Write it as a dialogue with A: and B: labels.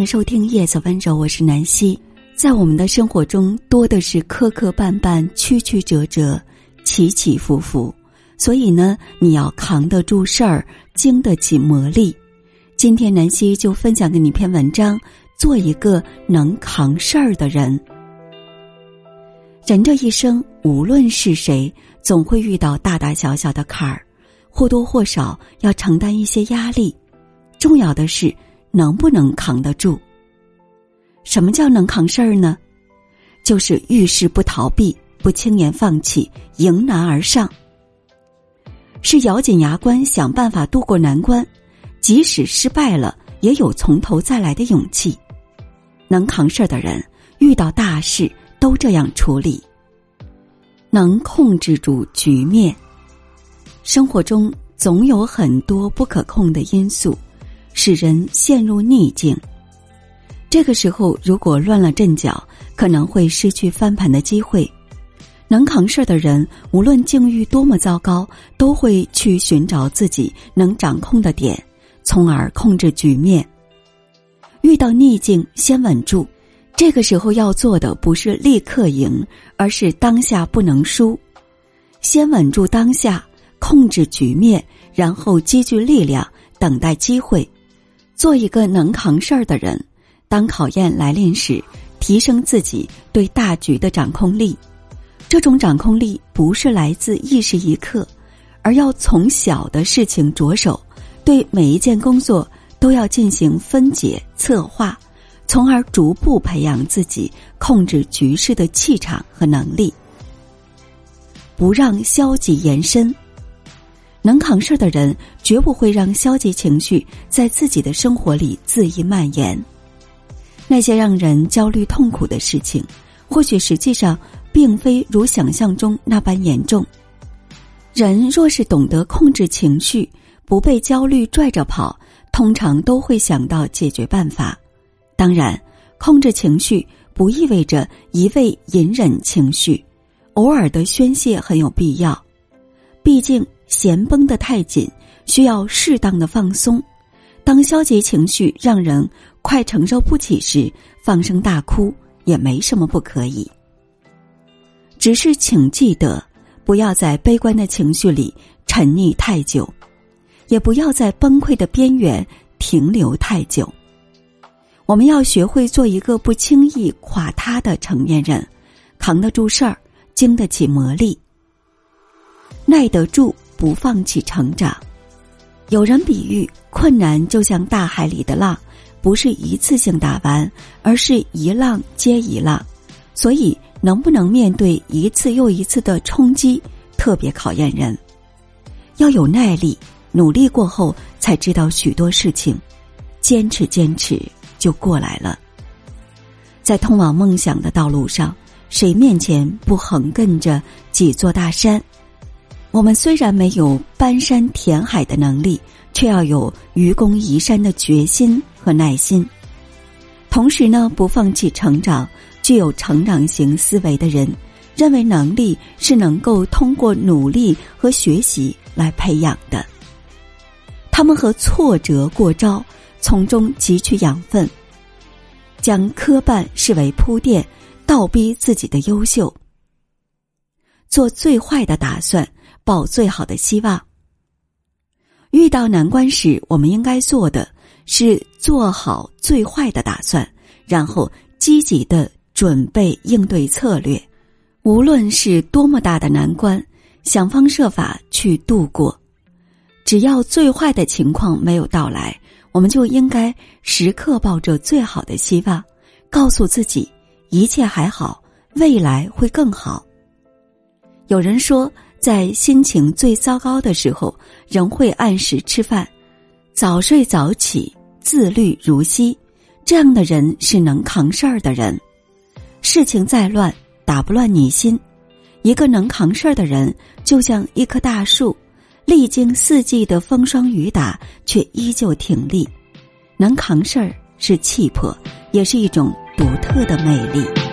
A: 迎收听《夜色温柔》，我是南希。在我们的生活中，多的是磕磕绊绊、曲曲折折、起起伏伏，所以呢，你要扛得住事儿，经得起磨砺。今天南希就分享给你一篇文章：做一个能扛事儿的人。人这一生，无论是谁，总会遇到大大小小的坎儿，或多或少要承担一些压力。重要的是。能不能扛得住？什么叫能扛事儿呢？就是遇事不逃避，不轻言放弃，迎难而上，是咬紧牙关想办法渡过难关，即使失败了，也有从头再来的勇气。能扛事儿的人，遇到大事都这样处理，能控制住局面。生活中总有很多不可控的因素。使人陷入逆境。这个时候，如果乱了阵脚，可能会失去翻盘的机会。能扛事儿的人，无论境遇多么糟糕，都会去寻找自己能掌控的点，从而控制局面。遇到逆境，先稳住。这个时候要做的不是立刻赢，而是当下不能输。先稳住当下，控制局面，然后积聚力量，等待机会。做一个能扛事儿的人，当考验来临时，提升自己对大局的掌控力。这种掌控力不是来自一时一刻，而要从小的事情着手，对每一件工作都要进行分解策划，从而逐步培养自己控制局势的气场和能力，不让消极延伸。能扛事儿的人，绝不会让消极情绪在自己的生活里恣意蔓延。那些让人焦虑痛苦的事情，或许实际上并非如想象中那般严重。人若是懂得控制情绪，不被焦虑拽着跑，通常都会想到解决办法。当然，控制情绪不意味着一味隐忍情绪，偶尔的宣泄很有必要。毕竟。弦绷得太紧，需要适当的放松。当消极情绪让人快承受不起时，放声大哭也没什么不可以。只是请记得，不要在悲观的情绪里沉溺太久，也不要在崩溃的边缘停留太久。我们要学会做一个不轻易垮塌的成年人，扛得住事儿，经得起磨砺，耐得住。不放弃成长。有人比喻困难就像大海里的浪，不是一次性打完，而是一浪接一浪。所以，能不能面对一次又一次的冲击，特别考验人。要有耐力，努力过后才知道许多事情，坚持坚持就过来了。在通往梦想的道路上，谁面前不横亘着几座大山？我们虽然没有搬山填海的能力，却要有愚公移山的决心和耐心。同时呢，不放弃成长。具有成长型思维的人，认为能力是能够通过努力和学习来培养的。他们和挫折过招，从中汲取养分，将磕绊视为铺垫，倒逼自己的优秀。做最坏的打算。抱最好的希望。遇到难关时，我们应该做的是做好最坏的打算，然后积极的准备应对策略。无论是多么大的难关，想方设法去度过。只要最坏的情况没有到来，我们就应该时刻抱着最好的希望，告诉自己一切还好，未来会更好。有人说。在心情最糟糕的时候，仍会按时吃饭，早睡早起，自律如昔。这样的人是能扛事儿的人。事情再乱，打不乱你心。一个能扛事儿的人，就像一棵大树，历经四季的风霜雨打，却依旧挺立。能扛事儿是气魄，也是一种独特的魅力。